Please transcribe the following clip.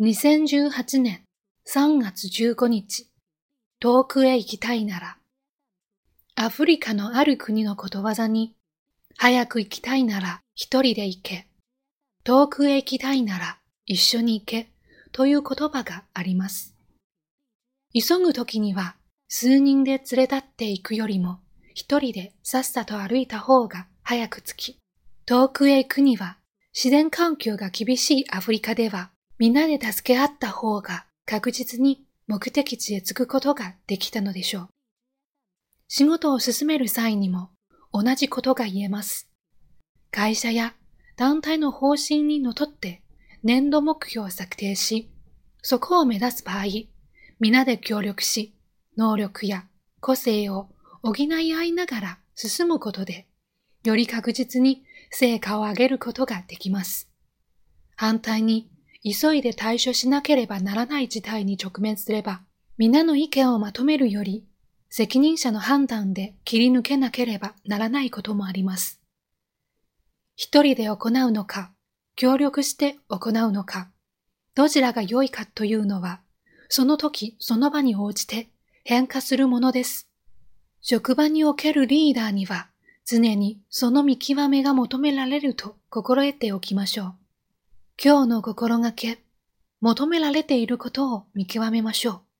2018年3月15日、遠くへ行きたいなら、アフリカのある国のことわざに、早く行きたいなら一人で行け、遠くへ行きたいなら一緒に行けという言葉があります。急ぐ時には数人で連れ立って行くよりも一人でさっさと歩いた方が早く着き、遠くへ行くには自然環境が厳しいアフリカではみんなで助け合った方が確実に目的地へ着くことができたのでしょう。仕事を進める際にも同じことが言えます。会社や団体の方針にのとって年度目標を策定し、そこを目指す場合、皆で協力し、能力や個性を補い合いながら進むことで、より確実に成果を上げることができます。反対に、急いで対処しなければならない事態に直面すれば、皆の意見をまとめるより、責任者の判断で切り抜けなければならないこともあります。一人で行うのか、協力して行うのか、どちらが良いかというのは、その時その場に応じて変化するものです。職場におけるリーダーには、常にその見極めが求められると心得ておきましょう。今日の心がけ、求められていることを見極めましょう。